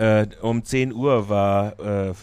Äh, um 10 Uhr war äh,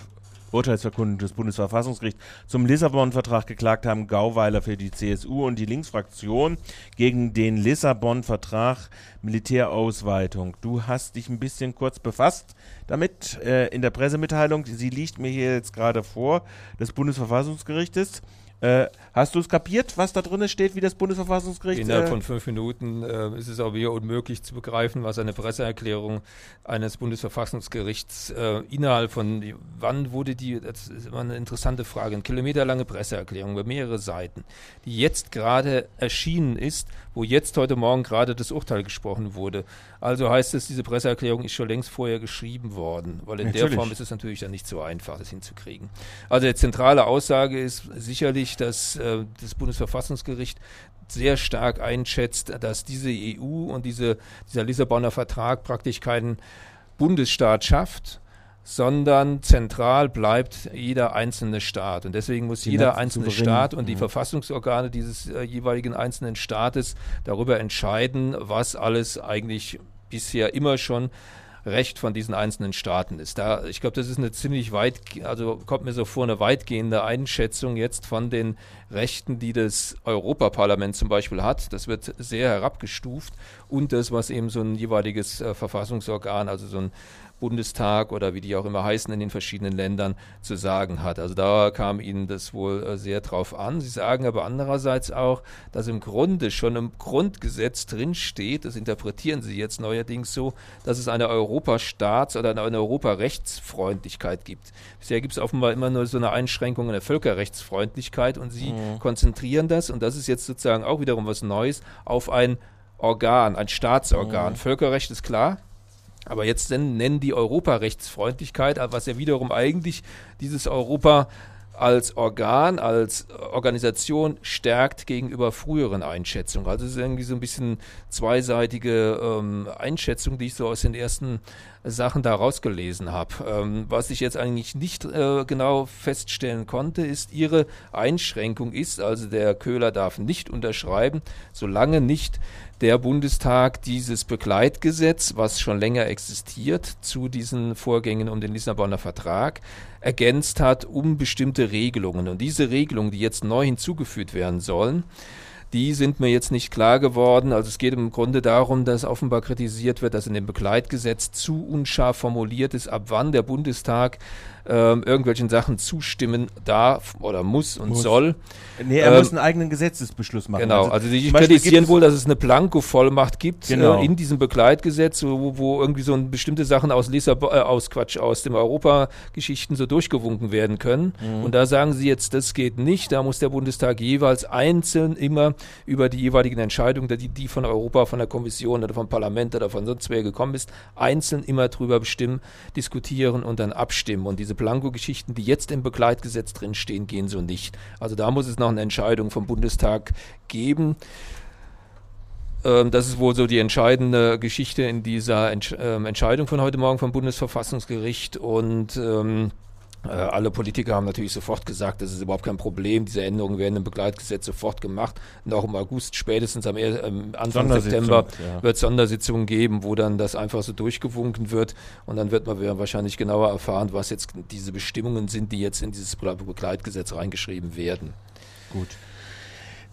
Urteilsverkündung des Bundesverfassungsgerichts zum Lissabon-Vertrag geklagt haben Gauweiler für die CSU und die Linksfraktion gegen den Lissabon-Vertrag Militärausweitung. Du hast dich ein bisschen kurz befasst damit äh, in der Pressemitteilung. Sie liegt mir hier jetzt gerade vor des Bundesverfassungsgerichtes. Äh, hast du es kapiert, was da drin steht, wie das Bundesverfassungsgericht? Innerhalb äh, von fünf Minuten äh, ist es auch wieder unmöglich zu begreifen, was eine Presseerklärung eines Bundesverfassungsgerichts äh, innerhalb von, wann wurde die, das ist immer eine interessante Frage, eine kilometerlange Presseerklärung über mehrere Seiten, die jetzt gerade erschienen ist, wo jetzt heute Morgen gerade das Urteil gesprochen wurde. Also heißt es, diese Presseerklärung ist schon längst vorher geschrieben worden, weil in natürlich. der Form ist es natürlich dann nicht so einfach, das hinzukriegen. Also die zentrale Aussage ist sicherlich, dass äh, das Bundesverfassungsgericht sehr stark einschätzt, dass diese EU und diese, dieser Lissabonner Vertrag praktisch keinen Bundesstaat schafft, sondern zentral bleibt jeder einzelne Staat. Und deswegen muss die jeder einzelne Staat und die ja. Verfassungsorgane dieses äh, jeweiligen einzelnen Staates darüber entscheiden, was alles eigentlich bisher immer schon Recht von diesen einzelnen Staaten ist. Da, ich glaube, das ist eine ziemlich weit, also kommt mir so vor, eine weitgehende Einschätzung jetzt von den Rechten, die das Europaparlament zum Beispiel hat. Das wird sehr herabgestuft und das, was eben so ein jeweiliges äh, Verfassungsorgan, also so ein Bundestag oder wie die auch immer heißen in den verschiedenen Ländern zu sagen hat. Also da kam Ihnen das wohl äh, sehr drauf an. Sie sagen aber andererseits auch, dass im Grunde schon im Grundgesetz drinsteht, das interpretieren Sie jetzt neuerdings so, dass es eine Europastaats- oder eine Europarechtsfreundlichkeit gibt. Bisher gibt es offenbar immer nur so eine Einschränkung in der Völkerrechtsfreundlichkeit und Sie mhm. konzentrieren das, und das ist jetzt sozusagen auch wiederum was Neues, auf ein Organ, ein Staatsorgan. Mhm. Völkerrecht ist klar, aber jetzt nennen die Europarechtsfreundlichkeit, was ja wiederum eigentlich dieses Europa als Organ, als Organisation stärkt gegenüber früheren Einschätzungen. Also es ist irgendwie so ein bisschen zweiseitige ähm, Einschätzung, die ich so aus den ersten Sachen da rausgelesen habe. Ähm, was ich jetzt eigentlich nicht äh, genau feststellen konnte, ist, ihre Einschränkung ist, also der Köhler darf nicht unterschreiben, solange nicht der Bundestag dieses Begleitgesetz, was schon länger existiert, zu diesen Vorgängen um den Lissabonner Vertrag, ergänzt hat um bestimmte Regelungen. Und diese Regelungen, die jetzt neu hinzugefügt werden sollen, die sind mir jetzt nicht klar geworden. Also es geht im Grunde darum, dass offenbar kritisiert wird, dass in dem Begleitgesetz zu unscharf formuliert ist, ab wann der Bundestag ähm, irgendwelchen Sachen zustimmen darf oder muss und muss. soll. Nee, er ähm, muss einen eigenen Gesetzesbeschluss machen. Genau, also, also die kritisieren wohl, dass es eine Blanko-Vollmacht gibt genau. äh, in diesem Begleitgesetz, wo, wo irgendwie so bestimmte Sachen aus Lissabon, äh, aus Quatsch, aus dem Europageschichten so durchgewunken werden können. Mhm. Und da sagen sie jetzt, das geht nicht, da muss der Bundestag jeweils einzeln immer über die jeweiligen Entscheidungen, die, die von Europa, von der Kommission oder vom Parlament oder von sonst wer gekommen ist, einzeln immer drüber bestimmen, diskutieren und dann abstimmen. Und diese Blanko-Geschichten, die jetzt im Begleitgesetz drinstehen, gehen so nicht. Also da muss es noch eine Entscheidung vom Bundestag geben. Ähm, das ist wohl so die entscheidende Geschichte in dieser ähm, Entscheidung von heute Morgen vom Bundesverfassungsgericht. Und ähm, äh, alle Politiker haben natürlich sofort gesagt, das ist überhaupt kein Problem. Diese Änderungen werden im Begleitgesetz sofort gemacht. Noch im August, spätestens am ähm, Anfang September ja. wird es Sondersitzungen geben, wo dann das einfach so durchgewunken wird. Und dann wird man wahrscheinlich genauer erfahren, was jetzt diese Bestimmungen sind, die jetzt in dieses Begleitgesetz reingeschrieben werden. Gut.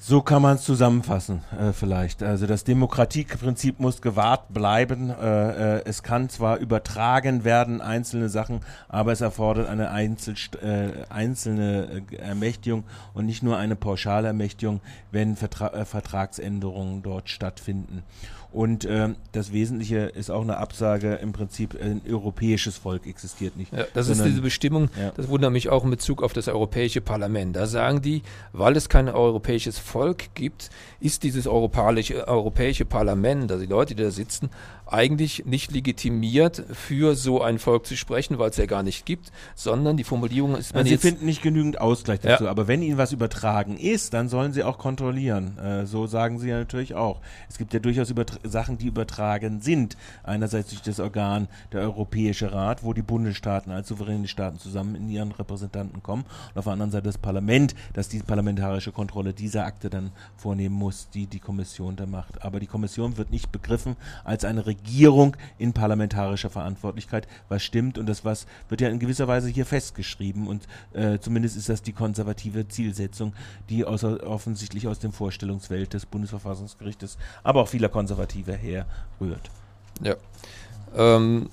So kann man es zusammenfassen, äh, vielleicht. Also das Demokratieprinzip muss gewahrt bleiben. Äh, äh, es kann zwar übertragen werden, einzelne Sachen, aber es erfordert eine Einzel äh, einzelne äh, Ermächtigung und nicht nur eine Pauschalermächtigung, wenn Vertra äh, Vertragsänderungen dort stattfinden. Und ähm, das Wesentliche ist auch eine Absage, im Prinzip ein europäisches Volk existiert nicht. Ja, das ist diese Bestimmung, ja. das wundert mich auch in Bezug auf das Europäische Parlament. Da sagen die, weil es kein europäisches Volk gibt, ist dieses europäische, europäische Parlament, also die Leute, die da sitzen, eigentlich nicht legitimiert, für so ein Volk zu sprechen, weil es ja gar nicht gibt, sondern die Formulierung ist... Also Sie finden nicht genügend Ausgleich dazu, ja. aber wenn Ihnen was übertragen ist, dann sollen Sie auch kontrollieren. Äh, so sagen Sie ja natürlich auch. Es gibt ja durchaus Übertra Sachen, die übertragen sind. Einerseits durch das Organ der Europäische Rat, wo die Bundesstaaten als souveräne Staaten zusammen in ihren Repräsentanten kommen und auf der anderen Seite das Parlament, das die parlamentarische Kontrolle dieser Akte dann vornehmen muss, die die Kommission da macht. Aber die Kommission wird nicht begriffen als eine Regierung in parlamentarischer Verantwortlichkeit, was stimmt und das was wird ja in gewisser Weise hier festgeschrieben und äh, zumindest ist das die konservative Zielsetzung, die außer, offensichtlich aus dem Vorstellungswelt des Bundesverfassungsgerichtes, aber auch vieler Konservativer herrührt. Ja. Ähm,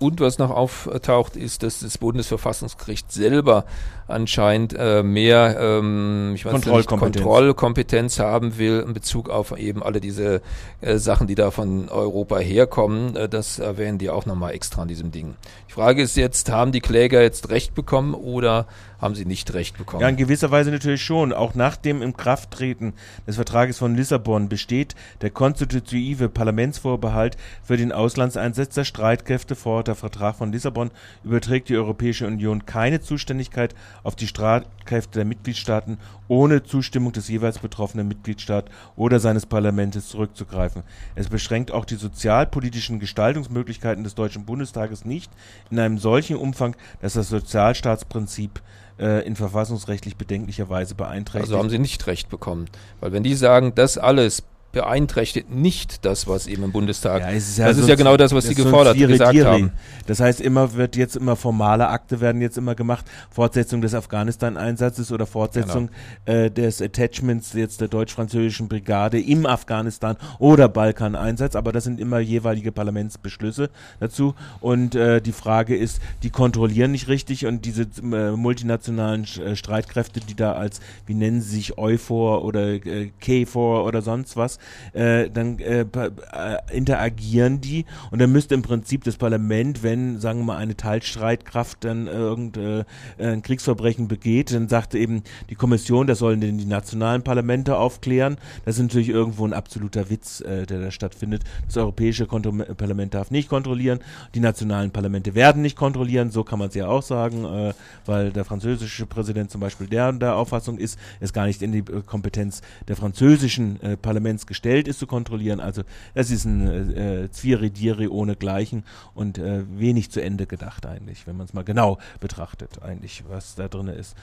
und was noch auftaucht, ist, dass das Bundesverfassungsgericht selber anscheinend äh, mehr ähm, ich weiß Kontrollkompetenz. Nicht, Kontrollkompetenz haben will in Bezug auf eben alle diese äh, Sachen, die da von Europa herkommen. Äh, das erwähnen die auch nochmal extra an diesem Ding. Die Frage ist jetzt, haben die Kläger jetzt Recht bekommen oder haben sie nicht recht bekommen. Ja, in gewisser Weise natürlich schon. Auch nach dem Inkrafttreten des Vertrages von Lissabon besteht der konstitutive Parlamentsvorbehalt für den Auslandseinsatz der Streitkräfte vor. Der Vertrag von Lissabon überträgt die Europäische Union keine Zuständigkeit auf die Streitkräfte der Mitgliedstaaten ohne Zustimmung des jeweils betroffenen Mitgliedstaats oder seines Parlaments zurückzugreifen. Es beschränkt auch die sozialpolitischen Gestaltungsmöglichkeiten des Deutschen Bundestages nicht in einem solchen Umfang, dass das Sozialstaatsprinzip äh, in verfassungsrechtlich bedenklicher Weise beeinträchtigt. Also haben sie nicht recht bekommen. Weil wenn die sagen, das alles beeinträchtigt nicht das, was eben im Bundestag. Ja, ist ja das ist ja genau das, was Sie gefordert und gesagt haben. Das heißt, immer wird jetzt immer formale Akte werden jetzt immer gemacht, Fortsetzung des Afghanistan-Einsatzes oder Fortsetzung genau. äh, des Attachments jetzt der deutsch-französischen Brigade im Afghanistan oder Balkan-Einsatz, aber das sind immer jeweilige Parlamentsbeschlüsse dazu und äh, die Frage ist, die kontrollieren nicht richtig und diese äh, multinationalen äh, Streitkräfte, die da als, wie nennen sie sich, EUFOR oder äh, KFOR oder sonst was, äh, dann äh, äh, interagieren die und dann müsste im Prinzip das Parlament, wenn, sagen wir mal, eine Teilstreitkraft dann äh, irgendein äh, Kriegsverbrechen begeht, dann sagte eben die Kommission, das sollen denn die nationalen Parlamente aufklären. Das ist natürlich irgendwo ein absoluter Witz, äh, der da stattfindet. Das Europäische Kontro Parlament darf nicht kontrollieren, die nationalen Parlamente werden nicht kontrollieren, so kann man es ja auch sagen, äh, weil der französische Präsident zum Beispiel der der Auffassung ist, ist gar nicht in die äh, Kompetenz der französischen äh, Parlaments gestellt ist, zu kontrollieren. Also es ist ein äh, Zwirridiri ohne Gleichen und äh, wenig zu Ende gedacht eigentlich, wenn man es mal genau betrachtet, eigentlich, was da drin ist.